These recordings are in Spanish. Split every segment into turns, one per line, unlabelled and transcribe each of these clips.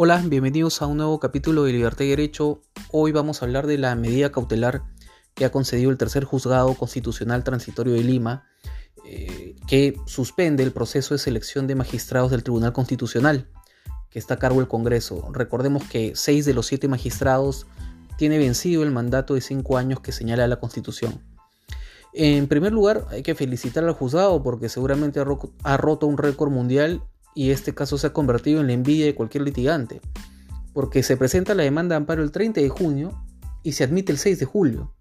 Hola, bienvenidos a un nuevo capítulo de Libertad y Derecho. Hoy vamos a hablar de la medida cautelar que ha concedido el tercer juzgado constitucional transitorio de Lima, eh, que suspende el proceso de selección de magistrados del Tribunal Constitucional, que está a cargo del Congreso. Recordemos que seis de los siete magistrados tiene vencido el mandato de cinco años que señala la Constitución. En primer lugar, hay que felicitar al juzgado porque seguramente ha roto un récord mundial y este caso se ha convertido en la envidia de cualquier litigante, porque se presenta la demanda de amparo el 30 de junio y se admite el 6 de julio,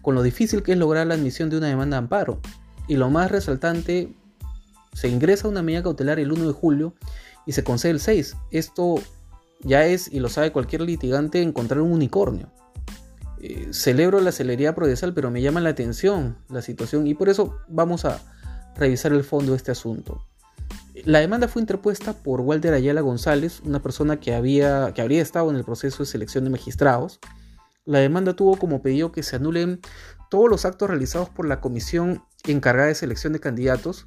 con lo difícil que es lograr la admisión de una demanda de amparo. Y lo más resaltante, se ingresa una medida cautelar el 1 de julio y se concede el 6. Esto ya es, y lo sabe cualquier litigante, encontrar un unicornio. Eh, celebro la celeridad procesal, pero me llama la atención la situación y por eso vamos a revisar el fondo de este asunto. La demanda fue interpuesta por Walter Ayala González, una persona que, había, que habría estado en el proceso de selección de magistrados. La demanda tuvo como pedido que se anulen todos los actos realizados por la comisión encargada de selección de candidatos,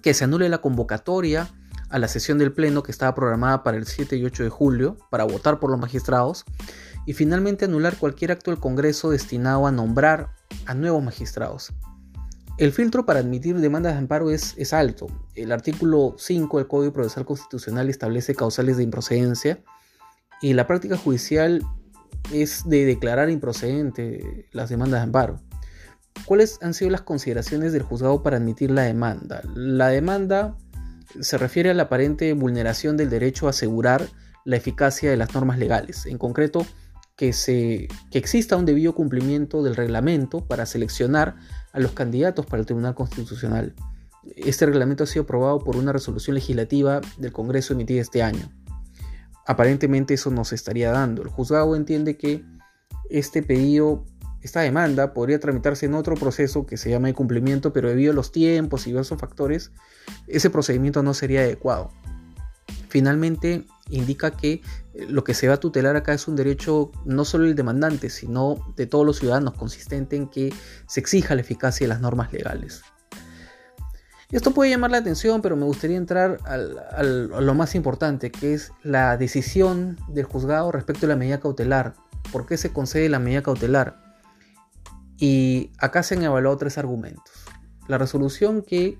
que se anule la convocatoria a la sesión del Pleno que estaba programada para el 7 y 8 de julio para votar por los magistrados, y finalmente anular cualquier acto del Congreso destinado a nombrar a nuevos magistrados. El filtro para admitir demandas de amparo es, es, alto. El artículo 5 del Código Procesal Constitucional establece causales de improcedencia y la práctica judicial es de declarar improcedente las demandas de amparo. ¿Cuáles han sido las consideraciones del juzgado para admitir la demanda? La demanda se refiere a la aparente vulneración del derecho a asegurar la eficacia de las normas legales. En concreto, que, se, que exista un debido cumplimiento del reglamento para seleccionar a los candidatos para el Tribunal Constitucional. Este reglamento ha sido aprobado por una resolución legislativa del Congreso emitida este año. Aparentemente eso nos estaría dando. El juzgado entiende que este pedido, esta demanda, podría tramitarse en otro proceso que se llama de cumplimiento, pero debido a los tiempos y diversos factores, ese procedimiento no sería adecuado. Finalmente, indica que eh, lo que se va a tutelar acá es un derecho no solo del demandante, sino de todos los ciudadanos, consistente en que se exija la eficacia de las normas legales. Esto puede llamar la atención, pero me gustaría entrar a lo más importante, que es la decisión del juzgado respecto a la medida cautelar. ¿Por qué se concede la medida cautelar? Y acá se han evaluado tres argumentos. La resolución que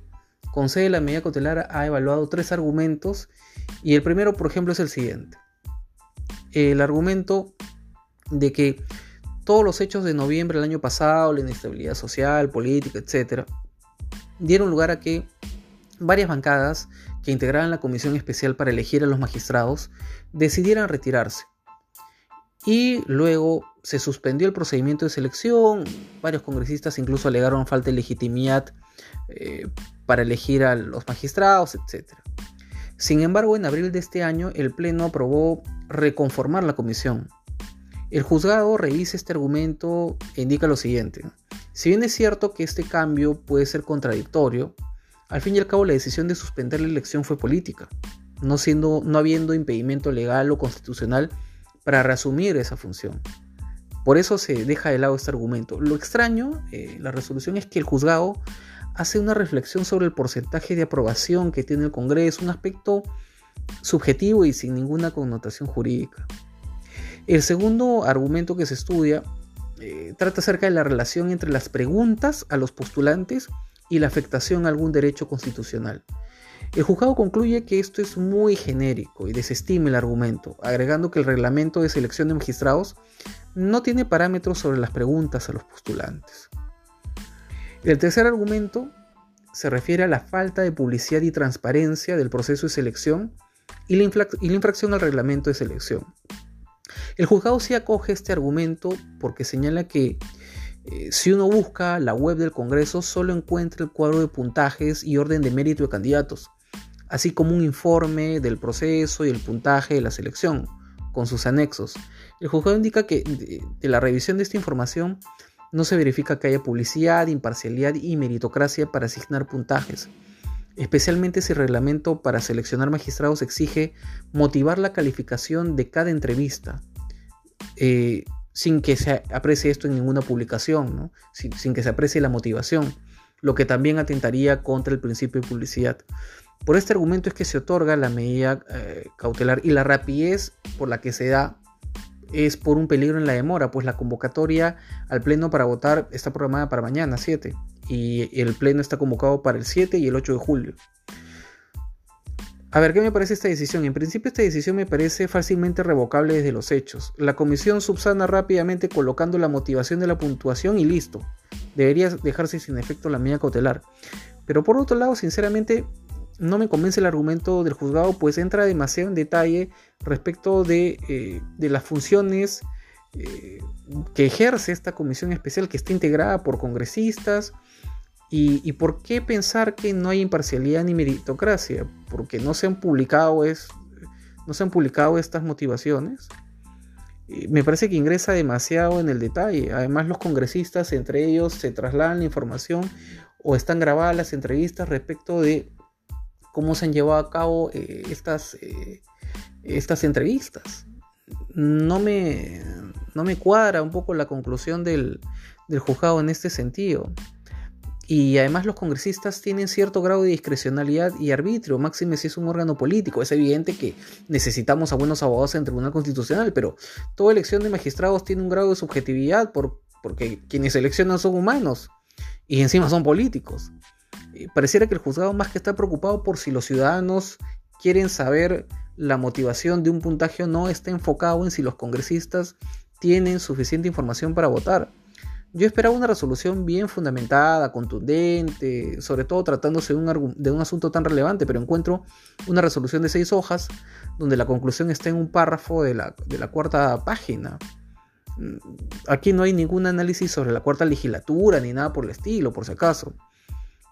concede la medida cautelar ha evaluado tres argumentos y el primero, por ejemplo, es el siguiente. El argumento de que todos los hechos de noviembre del año pasado, la inestabilidad social, política, etc., dieron lugar a que varias bancadas que integraban la comisión especial para elegir a los magistrados decidieran retirarse. Y luego se suspendió el procedimiento de selección, varios congresistas incluso alegaron falta de legitimidad eh, para elegir a los magistrados, etc. Sin embargo, en abril de este año, el Pleno aprobó reconformar la comisión. El juzgado revisa este argumento e indica lo siguiente. Si bien es cierto que este cambio puede ser contradictorio, al fin y al cabo la decisión de suspender la elección fue política, no, siendo, no habiendo impedimento legal o constitucional para reasumir esa función. Por eso se deja de lado este argumento. Lo extraño, eh, la resolución es que el juzgado hace una reflexión sobre el porcentaje de aprobación que tiene el Congreso, un aspecto subjetivo y sin ninguna connotación jurídica. El segundo argumento que se estudia eh, trata acerca de la relación entre las preguntas a los postulantes y la afectación a algún derecho constitucional. El juzgado concluye que esto es muy genérico y desestima el argumento, agregando que el reglamento de selección de magistrados no tiene parámetros sobre las preguntas a los postulantes. El tercer argumento se refiere a la falta de publicidad y transparencia del proceso de selección y la, infracción al reglamento de selección. El juzgado sí acoge este argumento porque señala que eh, si uno busca la web del Congreso solo encuentra el cuadro de puntajes y orden de mérito de candidatos, así como un informe del proceso y el puntaje de la selección, con sus anexos. El juzgado indica que de la revisión de esta información no se verifica que haya publicidad, imparcialidad y meritocracia para asignar puntajes, especialmente si el reglamento para seleccionar magistrados exige motivar la calificación de cada entrevista, eh, sin que se aprecie esto en ninguna publicación, sin, que se aprecie la motivación, lo que también atentaría contra el principio de publicidad. Por este argumento es que se otorga la medida eh, cautelar y la rapidez por la que se da es por un peligro en la demora, pues la convocatoria al Pleno para votar está programada para mañana, 7, y el Pleno está convocado para el 7 y el 8 de julio. A ver, ¿qué me parece esta decisión? En principio esta decisión me parece fácilmente revocable desde los hechos. La comisión subsana rápidamente colocando la motivación de la puntuación y listo. Debería dejarse sin efecto la medida cautelar. Pero por otro lado, sinceramente, no me convence el argumento del juzgado, pues entra demasiado en detalle respecto de, eh, las funciones eh, que ejerce esta comisión especial que está integrada por congresistas. Y, por qué pensar que no hay imparcialidad ni meritocracia? Porque no se han publicado, es, no se han publicado estas motivaciones. me parece que ingresa demasiado en el detalle. Además, los congresistas, entre ellos, se trasladan la información o están grabadas las entrevistas respecto de cómo se han llevado a cabo eh, estas, eh, estas entrevistas. No me, no me cuadra un poco la conclusión del, juzgado en este sentido. Y además los congresistas tienen cierto grado de discrecionalidad y arbitrio, máxime si es un órgano político. Es evidente que necesitamos a buenos abogados en el Tribunal Constitucional, pero toda elección de magistrados tiene un grado de subjetividad por, porque quienes seleccionan son humanos y encima son políticos. Pareciera que el juzgado más que está preocupado por si los ciudadanos quieren saber la motivación de un puntaje o no, está enfocado en si los congresistas tienen suficiente información para votar. Yo esperaba una resolución bien fundamentada, contundente, sobre todo tratándose de un, de un, asunto tan relevante, pero encuentro una resolución de seis hojas donde la conclusión está en un párrafo de la, de la cuarta página. Mm, aquí no hay ningún análisis sobre la cuarta legislatura ni nada por el estilo, por si acaso.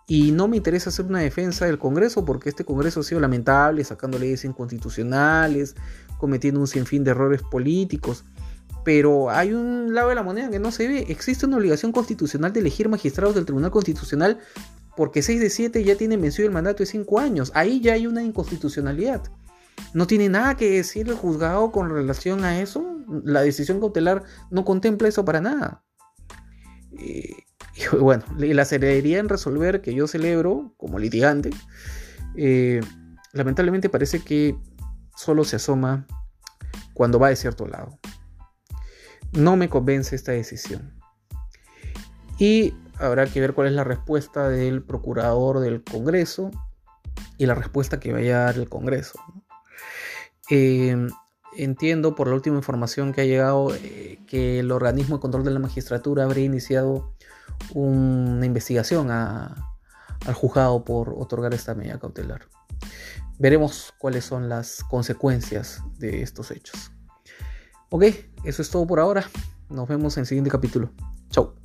Y no me interesa hacer una defensa del Congreso porque este Congreso ha sido lamentable, sacando leyes inconstitucionales, cometiendo un sinfín de errores políticos. Pero hay un lado de la moneda que no se ve. Existe una obligación constitucional de elegir magistrados del Tribunal Constitucional porque 6 de 7 ya tienen vencido el mandato de 5 años. Ahí ya hay una inconstitucionalidad. No tiene nada que decir el juzgado con relación a eso. La decisión cautelar no contempla eso para nada. Eh, y bueno, la celeridad en resolver que yo celebro como litigante, eh, lamentablemente parece que solo se asoma cuando va de cierto lado. No me convence esta decisión. Y habrá que ver cuál es la respuesta del procurador del Congreso y la respuesta que vaya a dar el Congreso. Eh, entiendo por la última información que ha llegado eh, que el organismo de control de la magistratura habría iniciado una investigación al juzgado por otorgar esta medida cautelar. Veremos cuáles son las consecuencias de estos hechos. Ok, eso es todo por ahora. Nos vemos en el siguiente capítulo. Chau.